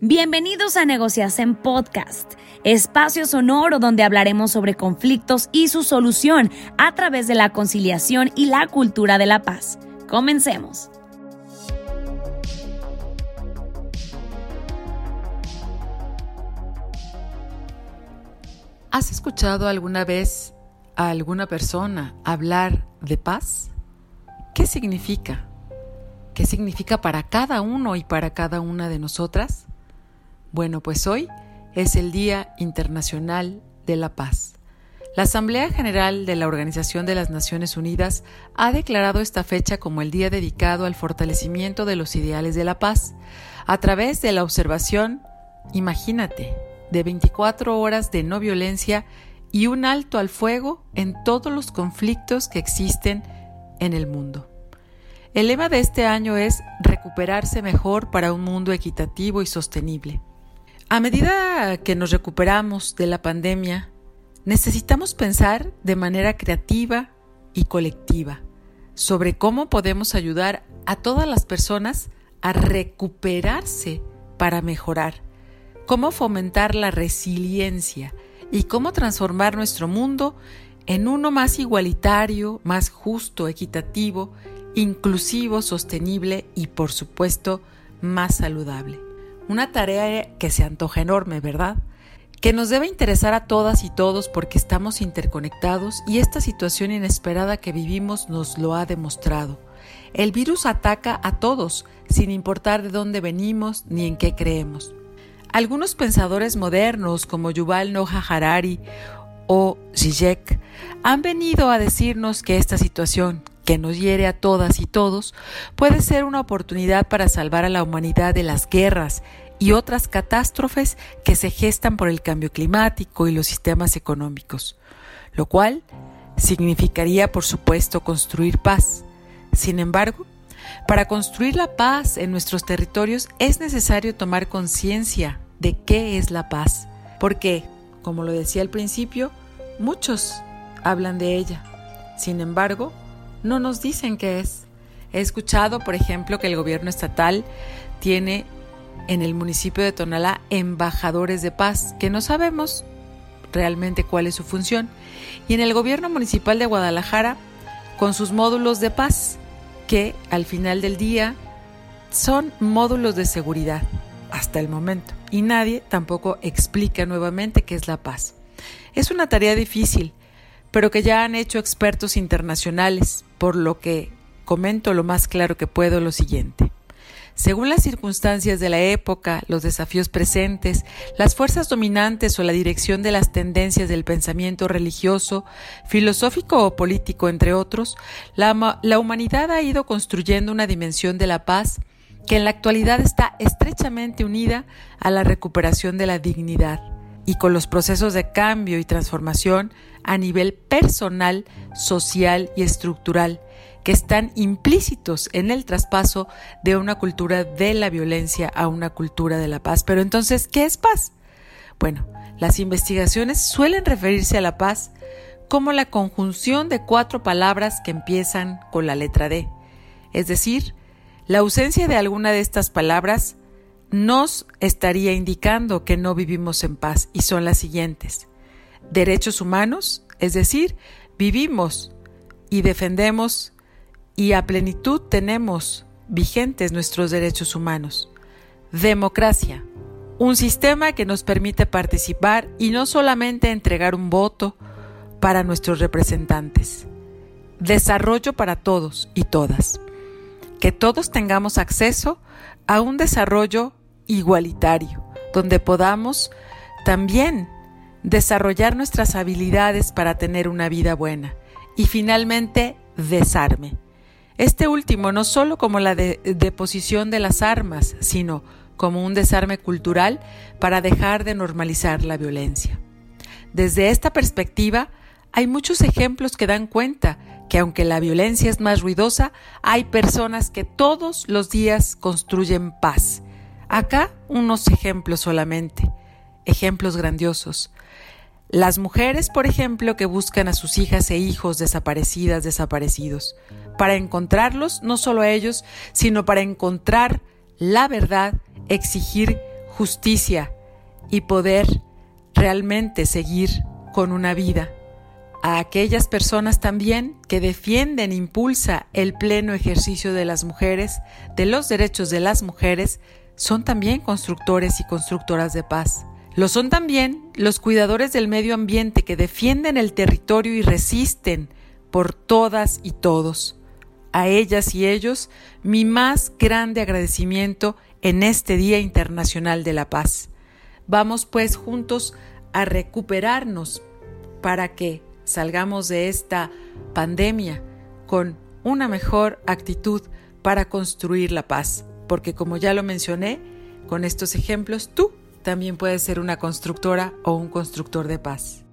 Bienvenidos a Negociación Podcast, espacio sonoro donde hablaremos sobre conflictos y su solución a través de la conciliación y la cultura de la paz. Comencemos. ¿Has escuchado alguna vez a alguna persona hablar de paz? ¿Qué significa? ¿Qué significa para cada uno y para cada una de nosotras? Bueno, pues hoy es el Día Internacional de la Paz. La Asamblea General de la Organización de las Naciones Unidas ha declarado esta fecha como el día dedicado al fortalecimiento de los ideales de la paz a través de la observación, imagínate, de 24 horas de no violencia y un alto al fuego en todos los conflictos que existen en el mundo. El lema de este año es recuperarse mejor para un mundo equitativo y sostenible. A medida que nos recuperamos de la pandemia, necesitamos pensar de manera creativa y colectiva sobre cómo podemos ayudar a todas las personas a recuperarse para mejorar, cómo fomentar la resiliencia y cómo transformar nuestro mundo en uno más igualitario, más justo, equitativo, inclusivo, sostenible y por supuesto más saludable. Una tarea que se antoja enorme, ¿verdad? Que nos debe interesar a todas y todos porque estamos interconectados y esta situación inesperada que vivimos nos lo ha demostrado. El virus ataca a todos, sin importar de dónde venimos ni en qué creemos. Algunos pensadores modernos como Yuval Noah Harari o Zizek han venido a decirnos que esta situación, que nos hiere a todas y todos, puede ser una oportunidad para salvar a la humanidad de las guerras y otras catástrofes que se gestan por el cambio climático y los sistemas económicos, lo cual significaría, por supuesto, construir paz. Sin embargo, para construir la paz en nuestros territorios es necesario tomar conciencia de qué es la paz, porque, como lo decía al principio, muchos hablan de ella. Sin embargo, no nos dicen qué es. He escuchado, por ejemplo, que el gobierno estatal tiene en el municipio de Tonalá embajadores de paz, que no sabemos realmente cuál es su función, y en el gobierno municipal de Guadalajara con sus módulos de paz, que al final del día son módulos de seguridad hasta el momento, y nadie tampoco explica nuevamente qué es la paz. Es una tarea difícil, pero que ya han hecho expertos internacionales, por lo que comento lo más claro que puedo lo siguiente. Según las circunstancias de la época, los desafíos presentes, las fuerzas dominantes o la dirección de las tendencias del pensamiento religioso, filosófico o político, entre otros, la, la, humanidad ha ido construyendo una dimensión de la paz que en la actualidad está estrechamente unida a la recuperación de la dignidad y con los procesos de cambio y transformación a nivel personal, social y estructural que están implícitos en el traspaso de una cultura de la violencia a una cultura de la paz. Pero entonces, ¿qué es paz? Bueno, las investigaciones suelen referirse a la paz como la conjunción de cuatro palabras que empiezan con la letra D. Es decir, la ausencia de alguna de estas palabras nos estaría indicando que no vivimos en paz y son las siguientes. Derechos humanos, es decir, vivimos y defendemos y a plenitud tenemos vigentes nuestros derechos humanos. Democracia, un sistema que nos permite participar y no solamente entregar un voto para nuestros representantes. Desarrollo para todos y todas. Que todos tengamos acceso a un desarrollo igualitario, donde podamos también desarrollar nuestras habilidades para tener una vida buena y finalmente desarme. Este último no solo como la deposición de las armas, sino como un desarme cultural para dejar de normalizar la violencia. Desde esta perspectiva, hay muchos ejemplos que dan cuenta que aunque la violencia es más ruidosa, hay personas que todos los días construyen paz Acá unos ejemplos solamente, ejemplos grandiosos. Las mujeres, por ejemplo, que buscan a sus hijas e hijos desaparecidas, desaparecidos, para encontrarlos, no solo a ellos, sino para encontrar la verdad, exigir justicia y poder realmente seguir con una vida. A aquellas personas también que defienden, impulsa el pleno ejercicio de las mujeres, de los derechos de las mujeres, son también constructores y constructoras de paz. Lo son también los cuidadores del medio ambiente que defienden el territorio y resisten por todas y todos. A ellas y ellos mi más grande agradecimiento en este Día Internacional de la Paz. Vamos pues juntos a recuperarnos para que salgamos de esta pandemia con una mejor actitud para construir la paz. Porque como ya lo mencioné, con estos ejemplos tú también puedes ser una constructora o un constructor de paz.